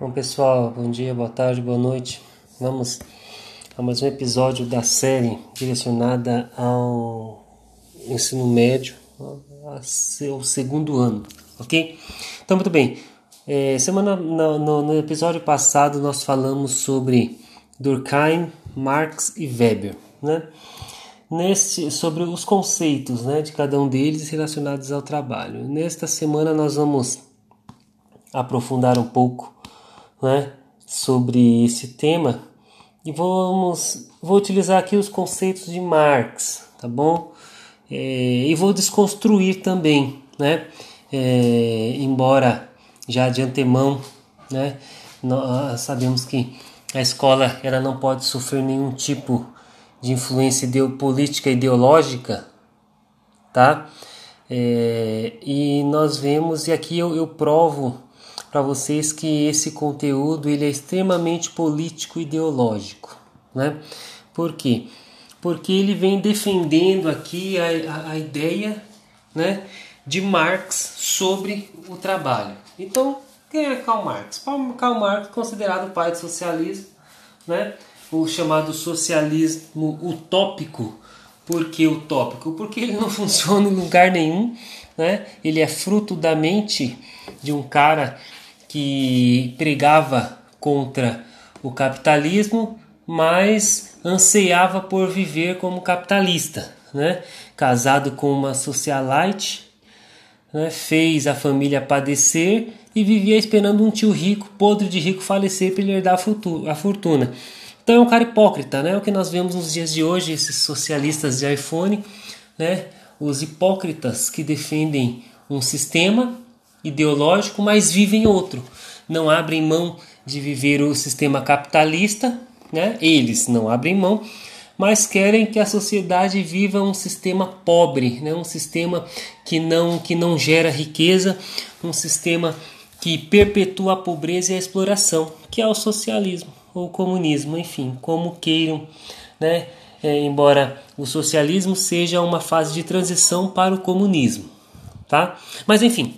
Bom pessoal, bom dia, boa tarde, boa noite. Vamos a mais um episódio da série direcionada ao ensino médio, ao segundo ano, ok? Então muito bem. É, semana no, no, no, episódio passado nós falamos sobre Durkheim, Marx e Weber, né? Neste, sobre os conceitos né, de cada um deles relacionados ao trabalho. Nesta semana nós vamos aprofundar um pouco né, sobre esse tema e vamos vou utilizar aqui os conceitos de Marx, tá bom? É, e vou desconstruir também, né? É, embora já de antemão, né? Nós sabemos que a escola ela não pode sofrer nenhum tipo de influência ideo, política ideológica, tá? É, e nós vemos e aqui eu, eu provo para vocês que esse conteúdo ele é extremamente político ideológico, né? Por quê? Porque ele vem defendendo aqui a, a, a ideia, né, de Marx sobre o trabalho. Então, quem é Karl Marx? Karl Marx considerado o pai do socialismo, né? O chamado socialismo utópico. Por que utópico? Porque ele não funciona em lugar nenhum, né? Ele é fruto da mente de um cara que pregava contra o capitalismo, mas anseiava por viver como capitalista, né? Casado com uma socialite, né? fez a família padecer e vivia esperando um tio rico, podre de rico, falecer para ele herdar a fortuna. Então é um cara hipócrita, né? O que nós vemos nos dias de hoje, esses socialistas de iPhone, né? Os hipócritas que defendem um sistema ideológico, mas vivem outro. Não abrem mão de viver o sistema capitalista, né? Eles não abrem mão, mas querem que a sociedade viva um sistema pobre, né? Um sistema que não que não gera riqueza, um sistema que perpetua a pobreza e a exploração, que é o socialismo ou o comunismo, enfim, como queiram, né? É, embora o socialismo seja uma fase de transição para o comunismo, tá? Mas enfim,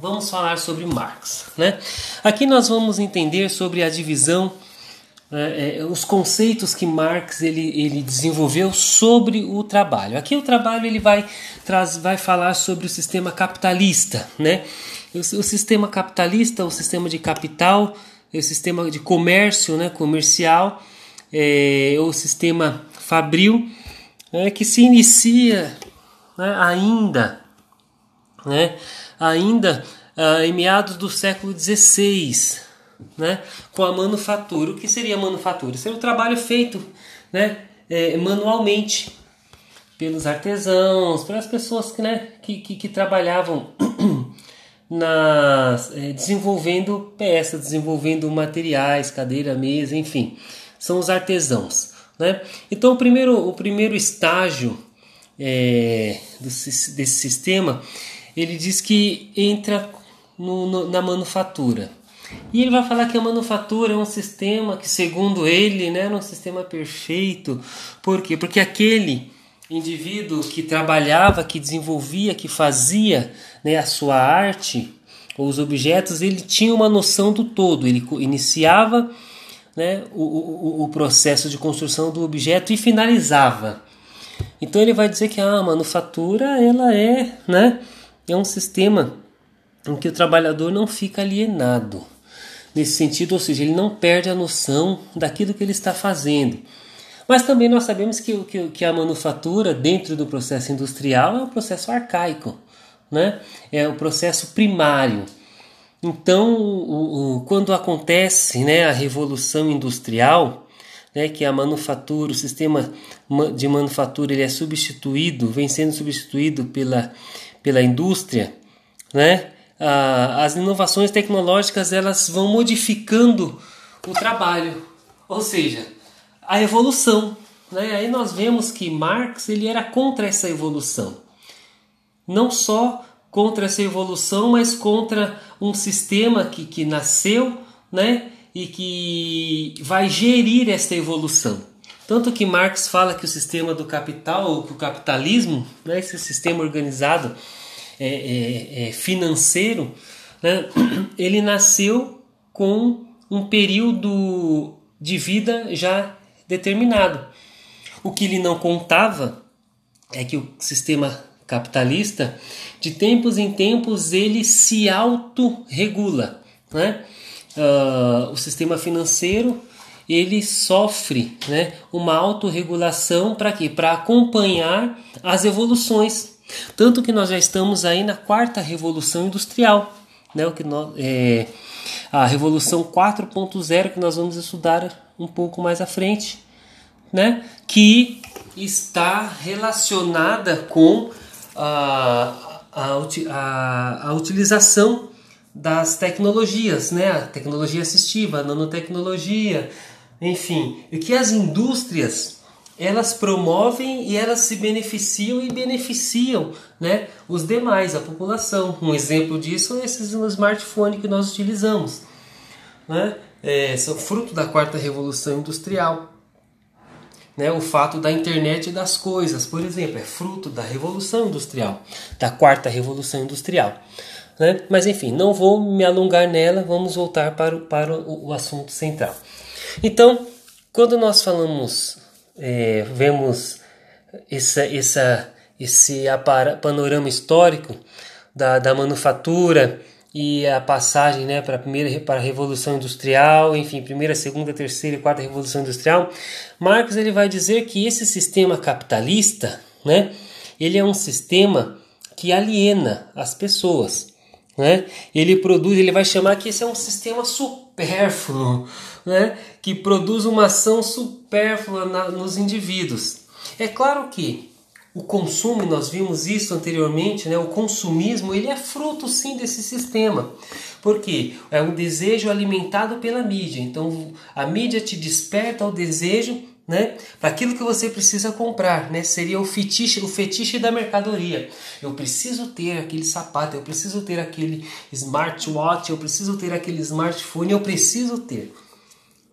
vamos falar sobre Marx. Né? Aqui nós vamos entender sobre a divisão, é, é, os conceitos que Marx ele, ele desenvolveu sobre o trabalho. Aqui o trabalho ele vai, traz, vai falar sobre o sistema capitalista. Né? O, o sistema capitalista, o sistema de capital, o sistema de comércio né, comercial, é, o sistema fabril, é, que se inicia né, ainda né, ainda ah, em meados do século XVI, né, com a manufatura. O que seria a manufatura? Seria o trabalho feito né, é, manualmente pelos artesãos, pelas pessoas que, né, que, que, que trabalhavam nas, é, desenvolvendo peças, desenvolvendo materiais, cadeira, mesa, enfim, são os artesãos. Né? Então, o primeiro, o primeiro estágio é, desse, desse sistema ele diz que entra no, no, na manufatura. E ele vai falar que a manufatura é um sistema que, segundo ele, né, é um sistema perfeito. Por quê? Porque aquele indivíduo que trabalhava, que desenvolvia, que fazia né, a sua arte, ou os objetos, ele tinha uma noção do todo. Ele iniciava né, o, o, o processo de construção do objeto e finalizava. Então ele vai dizer que a manufatura ela é, né, é um sistema em que o trabalhador não fica alienado. Nesse sentido, ou seja, ele não perde a noção daquilo que ele está fazendo. Mas também nós sabemos que, que, que a manufatura, dentro do processo industrial, é um processo arcaico, né? é um processo primário. Então, o, o, quando acontece né, a revolução industrial, né, que a manufatura, o sistema de manufatura ele é substituído, vem sendo substituído pela pela indústria, né? Ah, as inovações tecnológicas elas vão modificando o trabalho, ou seja, a evolução. Né? Aí nós vemos que Marx ele era contra essa evolução, não só contra essa evolução, mas contra um sistema que, que nasceu, né? E que vai gerir esta evolução. Tanto que Marx fala que o sistema do capital, que o capitalismo, né, esse sistema organizado é, é, é financeiro, né, ele nasceu com um período de vida já determinado. O que ele não contava é que o sistema capitalista, de tempos em tempos, ele se autorregula. Né? Uh, o sistema financeiro ele sofre né, uma autorregulação para quê? Para acompanhar as evoluções. Tanto que nós já estamos aí na quarta revolução industrial, né, o que nós, é, a revolução 4.0 que nós vamos estudar um pouco mais à frente, né, que está relacionada com a, a, a, a utilização das tecnologias, né, a tecnologia assistiva, a nanotecnologia, enfim, e que as indústrias elas promovem e elas se beneficiam e beneficiam né, os demais, a população. Um exemplo disso é esses smartphones que nós utilizamos. Né? É, são fruto da quarta revolução industrial. Né? O fato da internet das coisas, por exemplo, é fruto da revolução industrial, da quarta revolução industrial. Né? Mas enfim, não vou me alongar nela, vamos voltar para o, para o assunto central. Então, quando nós falamos, é, vemos essa, essa, esse panorama histórico da, da manufatura e a passagem né, para a primeira para a revolução industrial, enfim, primeira, segunda, terceira e quarta revolução industrial, Marx ele vai dizer que esse sistema capitalista, né, ele é um sistema que aliena as pessoas, né? Ele produz, ele vai chamar que esse é um sistema supérfluo, né? que produz uma ação supérflua na, nos indivíduos. É claro que o consumo, nós vimos isso anteriormente, né? o consumismo, ele é fruto sim desse sistema. Porque é um desejo alimentado pela mídia. Então a mídia te desperta o desejo né? Para aquilo que você precisa comprar, né? Seria o fetiche, o fetiche da mercadoria. Eu preciso ter aquele sapato, eu preciso ter aquele smartwatch, eu preciso ter aquele smartphone, eu preciso ter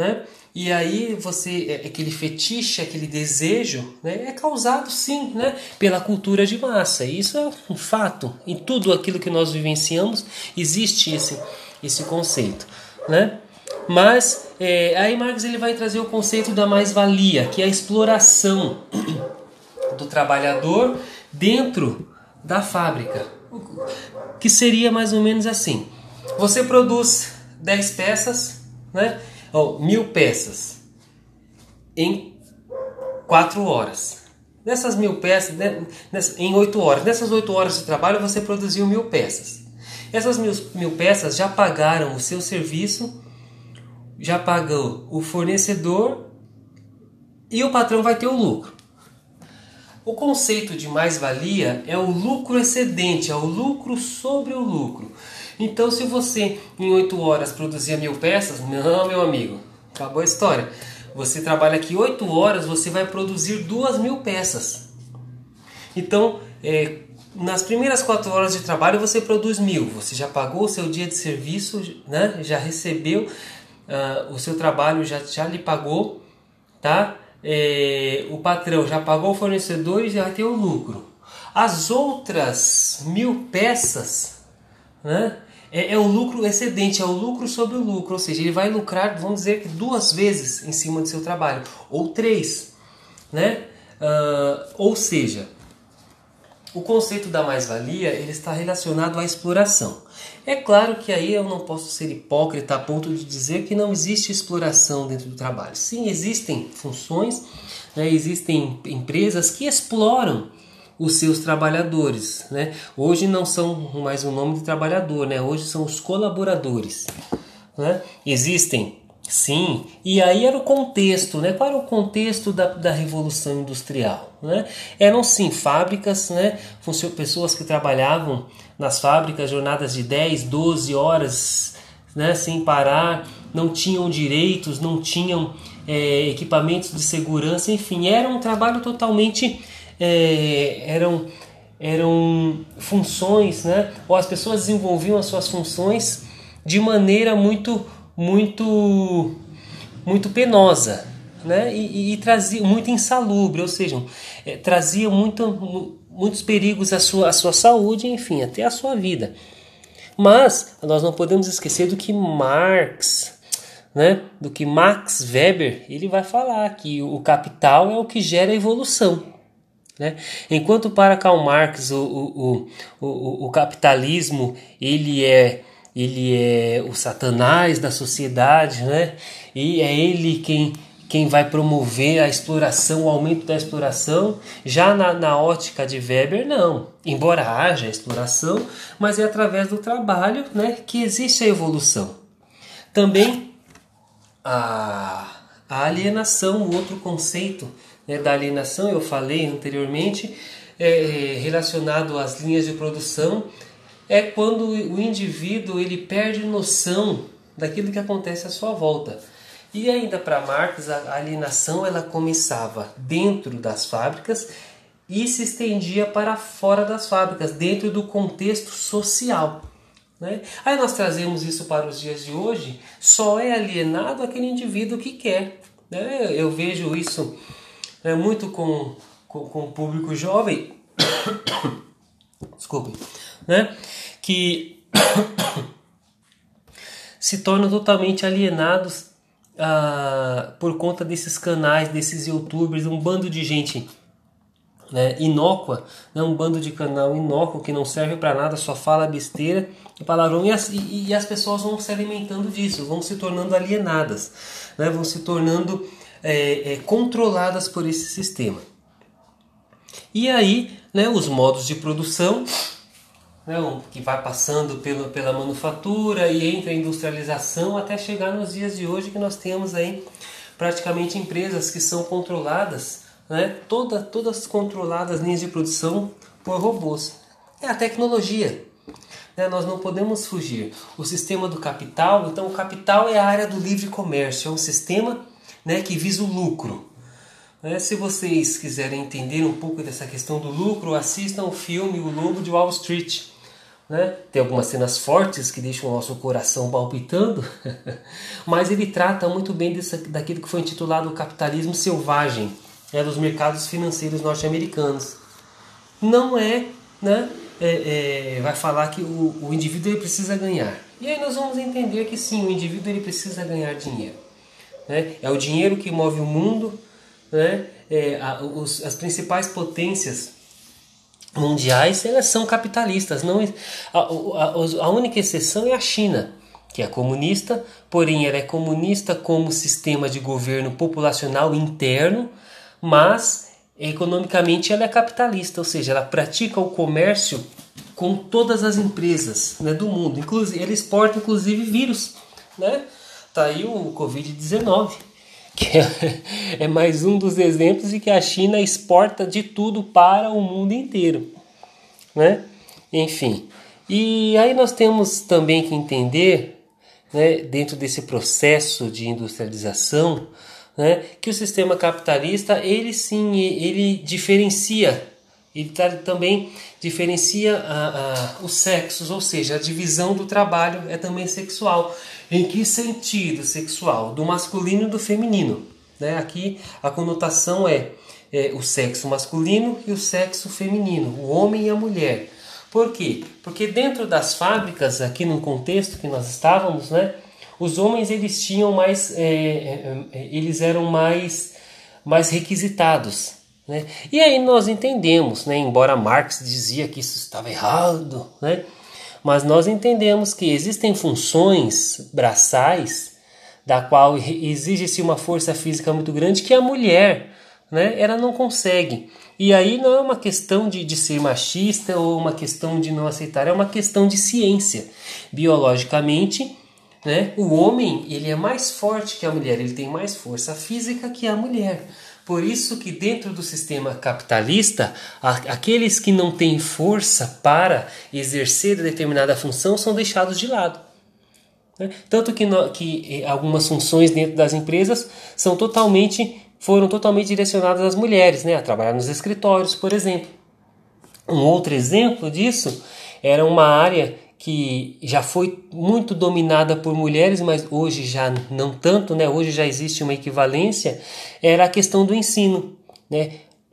né? E aí você é, aquele fetiche, aquele desejo, né, é causado sim, né, pela cultura de massa. Isso é um fato. Em tudo aquilo que nós vivenciamos existe esse esse conceito, né? Mas é, aí Marx ele vai trazer o conceito da mais-valia, que é a exploração do trabalhador dentro da fábrica, que seria mais ou menos assim: você produz 10 peças, né? oh, mil peças em quatro horas. Nessas mil peças, né, em oito horas, nessas oito horas de trabalho você produziu mil peças. Essas mil, mil peças já pagaram o seu serviço, já pagou o fornecedor e o patrão vai ter o lucro. O conceito de mais-valia é o lucro excedente, é o lucro sobre o lucro. Então, se você em 8 horas produzia mil peças, não, meu amigo, acabou a história. Você trabalha aqui 8 horas, você vai produzir duas mil peças. Então, é, nas primeiras 4 horas de trabalho você produz mil. Você já pagou o seu dia de serviço, né? já recebeu uh, o seu trabalho, já, já lhe pagou, tá? É, o patrão já pagou o fornecedor e já tem o lucro. As outras mil peças, né? é, é o lucro excedente, é o lucro sobre o lucro, ou seja, ele vai lucrar, vamos dizer que duas vezes em cima do seu trabalho, ou três, né? Uh, ou seja, o conceito da mais-valia ele está relacionado à exploração. É claro que aí eu não posso ser hipócrita a ponto de dizer que não existe exploração dentro do trabalho. Sim, existem funções, né, existem empresas que exploram os seus trabalhadores. Né? Hoje não são mais o nome de trabalhador, né? hoje são os colaboradores. Né? Existem, sim, e aí era o contexto, né? qual era o contexto da, da Revolução Industrial? Né? Eram sim fábricas, né? pessoas que trabalhavam nas fábricas jornadas de 10, 12 horas né? sem parar, não tinham direitos, não tinham é, equipamentos de segurança, enfim, era um trabalho totalmente é, eram, eram funções, né? ou as pessoas desenvolviam as suas funções de maneira muito, muito, muito penosa. Né? E, e, e trazia muito insalubre, ou seja, é, trazia muito, muitos perigos à sua, à sua saúde, enfim, até à sua vida. Mas nós não podemos esquecer do que Marx, né, do que Max Weber, ele vai falar que o capital é o que gera a evolução. Né? Enquanto para Karl Marx o, o, o, o, capitalismo ele é, ele é o satanás da sociedade, né? e é ele quem, quem vai promover a exploração, o aumento da exploração. Já na, na ótica de Weber, não. Embora haja exploração, mas é através do trabalho né, que existe a evolução. Também a, a alienação, o outro conceito né, da alienação, eu falei anteriormente, é, relacionado às linhas de produção, é quando o indivíduo ele perde noção daquilo que acontece à sua volta. E ainda para Marx, a alienação ela começava dentro das fábricas e se estendia para fora das fábricas, dentro do contexto social. Né? Aí nós trazemos isso para os dias de hoje, só é alienado aquele indivíduo que quer. Né? Eu vejo isso né, muito com, com, com o público jovem, desculpe, né? Que se tornam totalmente alienados ah, por conta desses canais, desses youtubers, um bando de gente né, inócua, né, um bando de canal inócuo que não serve para nada, só fala besteira e palavrão, e as, e, e as pessoas vão se alimentando disso, vão se tornando alienadas, né, vão se tornando é, é, controladas por esse sistema. E aí, né, os modos de produção né, que vai passando pelo, pela manufatura e entra a industrialização até chegar nos dias de hoje que nós temos aí praticamente empresas que são controladas, né, toda, todas controladas linhas de produção por robôs. É a tecnologia. Né, nós não podemos fugir. O sistema do capital, então o capital é a área do livre comércio, é um sistema né, que visa o lucro. Né, se vocês quiserem entender um pouco dessa questão do lucro, assistam o filme O Lobo de Wall Street. Né? Tem algumas cenas fortes que deixam o nosso coração palpitando, mas ele trata muito bem desse, daquilo que foi intitulado o capitalismo selvagem né, dos mercados financeiros norte-americanos. Não é, né, é, é, vai falar que o, o indivíduo ele precisa ganhar. E aí nós vamos entender que sim, o indivíduo ele precisa ganhar dinheiro. Né? É o dinheiro que move o mundo, né? É, a, os, as principais potências mundiais elas são capitalistas. Não, a, a, a única exceção é a China, que é comunista, porém ela é comunista como sistema de governo populacional interno, mas economicamente ela é capitalista, ou seja, ela pratica o comércio com todas as empresas né, do mundo. Inclusive, ela exporta inclusive vírus. Né? Tá aí o Covid-19, que é, é mais um dos exemplos de que a China exporta de tudo para o mundo inteiro. Né? Enfim. E aí nós temos também que entender, né, dentro desse processo de industrialização, né, que o sistema capitalista ele sim ele diferencia ele também diferencia a, a, os sexos, ou seja, a divisão do trabalho é também sexual. Em que sentido sexual? Do masculino e do feminino. Né? Aqui a conotação é, é o sexo masculino e o sexo feminino, o homem e a mulher. Por quê? Porque dentro das fábricas, aqui no contexto que nós estávamos, né, os homens eles tinham mais, é, é, é eles eram mais, mais requisitados. Né? E aí nós entendemos, né? embora Marx dizia que isso estava errado, né? mas nós entendemos que existem funções braçais da qual exige-se uma força física muito grande que a mulher né, ela não consegue. E aí não é uma questão de, de ser machista ou uma questão de não aceitar, é uma questão de ciência. Biologicamente, né, o homem ele é mais forte que a mulher, ele tem mais força física que a mulher. Por isso que dentro do sistema capitalista, aqueles que não têm força para exercer determinada função são deixados de lado. Né? Tanto que, que algumas funções dentro das empresas são totalmente foram totalmente direcionadas às mulheres, né? a trabalhar nos escritórios, por exemplo. Um outro exemplo disso era uma área que já foi muito dominada por mulheres, mas hoje já não tanto, né? Hoje já existe uma equivalência, era a questão do ensino, né?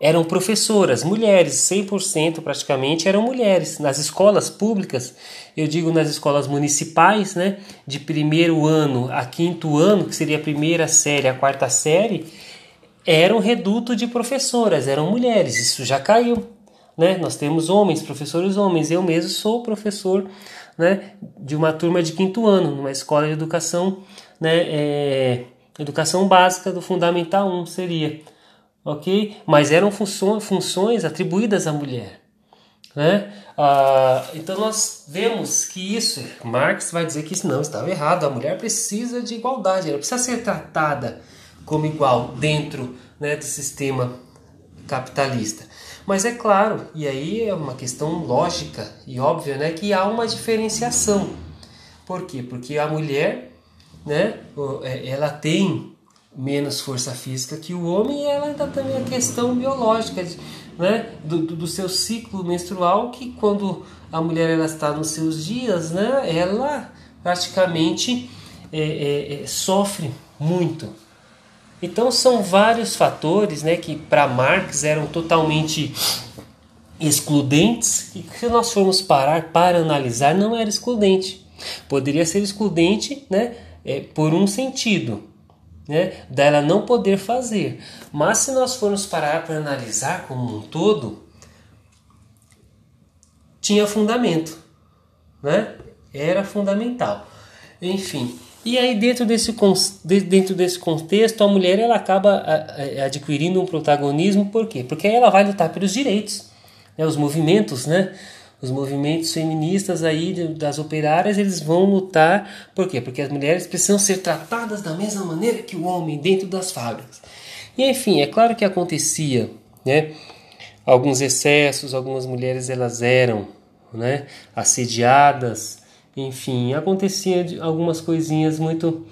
eram professoras, mulheres, 100% praticamente eram mulheres. Nas escolas públicas, eu digo nas escolas municipais, né, de primeiro ano a quinto ano, que seria a primeira série, a quarta série, era um reduto de professoras, eram mulheres. Isso já caiu, né? Nós temos homens, professores homens. Eu mesmo sou professor, né, de uma turma de quinto ano, numa escola de educação, né, é, educação básica do fundamental 1 seria ok? Mas eram funções atribuídas à mulher. Né? Ah, então nós vemos que isso, Marx vai dizer que isso não estava errado, a mulher precisa de igualdade, ela precisa ser tratada como igual dentro né, do sistema capitalista. Mas é claro, e aí é uma questão lógica e óbvia, né, que há uma diferenciação. Por quê? Porque a mulher, né, é, ela tem menos força física que o homem e ela ainda tem a questão biológica né, do, do, seu ciclo menstrual que quando a mulher ela está nos seus dias né, ela praticamente é, é, é, sofre muito então são vários fatores né, que para Marx eram totalmente excludentes e se nós formos parar para analisar não era excludente poderia ser excludente né, é, por um sentido né, dela não poder fazer. Mas se nós formos parar para analisar como um todo, tinha fundamento, né? Era fundamental. Enfim, e aí dentro desse, dentro desse contexto, a mulher ela acaba adquirindo um protagonismo, por quê? Porque aí ela vai lutar pelos direitos, né? os movimentos, né? os movimentos feministas aí das operárias eles vão lutar por quê? Porque as mulheres precisam ser tratadas da mesma maneira que o homem dentro das fábricas. E enfim, é claro que acontecia, né? Alguns excessos, algumas mulheres elas eram, né, assediadas, enfim, acontecia algumas coisinhas muito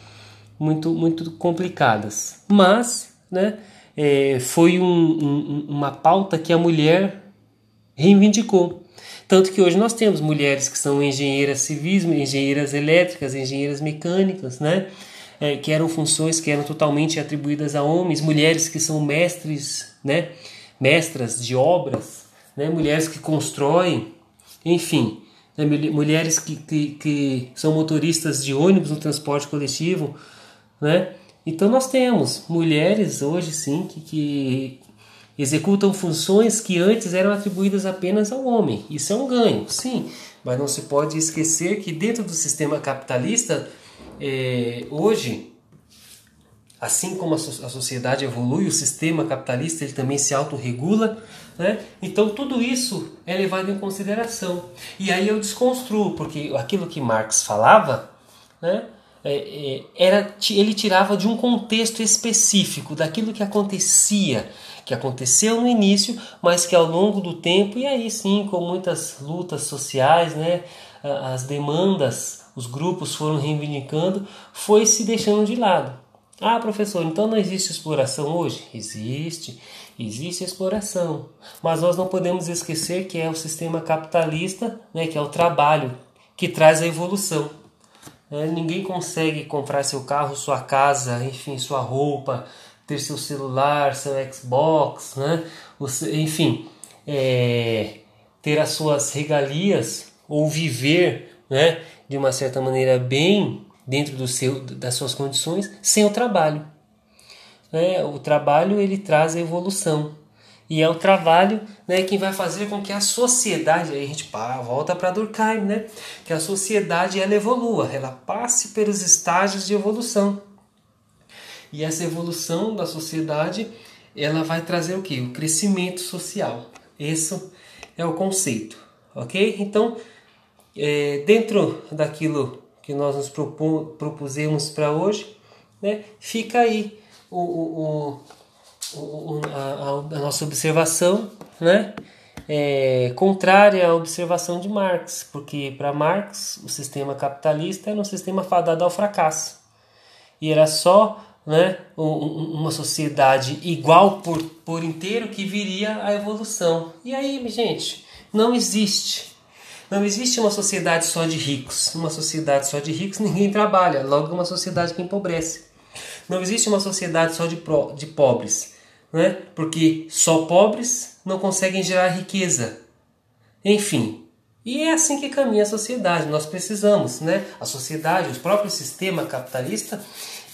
muito muito complicadas. Mas, né, é, foi um, um, uma pauta que a mulher reivindicou. Tanto que hoje nós temos mulheres que são engenheiras civis, engenheiras elétricas, engenheiras mecânicas, né? É, que eram funções que eram totalmente atribuídas a homens, mulheres que são mestres, né? Mestras de obras, né? Mulheres que constroem, enfim, né? mulheres que, que, que são motoristas de ônibus no transporte coletivo, né? Então nós temos mulheres hoje sim que, que executam funções que antes eram atribuídas apenas ao homem. Isso é um ganho, sim, mas não se pode esquecer que dentro do sistema capitalista, é, hoje, assim como a, sociedade evolui, o sistema capitalista ele também se autorregula, né? então tudo isso é levado em consideração. E aí eu desconstruo, porque aquilo que Marx falava, né? É, é, era, ele tirava de um contexto específico, daquilo que acontecia que aconteceu no início, mas que ao longo do tempo, e aí sim, com muitas lutas sociais, né, as demandas, os grupos foram reivindicando, foi se deixando de lado. Ah, professor, então não existe exploração hoje? Existe, existe exploração. Mas nós não podemos esquecer que é o sistema capitalista, né, que é o trabalho, que traz a evolução. É, ninguém consegue comprar seu carro, sua casa, enfim, sua roupa, ter seu celular, seu Xbox, né? enfim, é, ter as suas regalias ou viver né, de uma certa maneira bem dentro do seu, das suas condições sem o trabalho. É, o trabalho ele traz a evolução e é o trabalho né, que vai fazer com que a sociedade, aí a gente volta para Durkheim, né, que a sociedade ela evolua, ela passe pelos estágios de evolução. E essa evolução da sociedade, ela vai trazer o que? O crescimento social. Esse é o conceito, ok? Então, é, dentro daquilo que nós nos propusemos para hoje, né, fica aí o, o, o, a, a, nossa observação, né? É, contrária à observação de Marx, porque para Marx o sistema capitalista era um sistema fadado ao fracasso e era só né, uma sociedade igual por, por inteiro que viria a evolução. E aí, gente, não existe. Não existe uma sociedade só de ricos. Uma sociedade só de ricos ninguém trabalha, logo uma sociedade que empobrece. Não existe uma sociedade só de, pro, de pobres. né? porque só pobres não conseguem gerar riqueza. Enfim, e é assim que caminha a sociedade. Nós precisamos, né? A sociedade, o próprio sistema capitalista,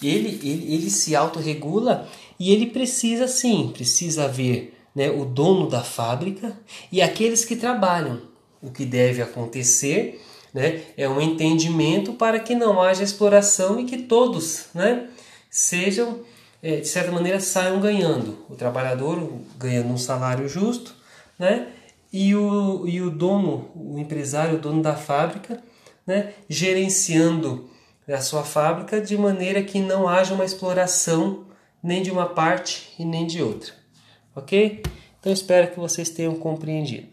ele, ele, ele se autorregula e ele precisa sim, precisa haver né, o dono da fábrica e aqueles que trabalham. O que deve acontecer né, é um entendimento para que não haja exploração e que todos né, sejam, é, de certa maneira, saiam ganhando. O trabalhador ganhando um salário justo, né? e o, e o dono, o empresário, o dono da fábrica, né, gerenciando a sua fábrica de maneira que não haja uma exploração nem de uma parte e nem de outra. Ok? Então espero que vocês tenham compreendido.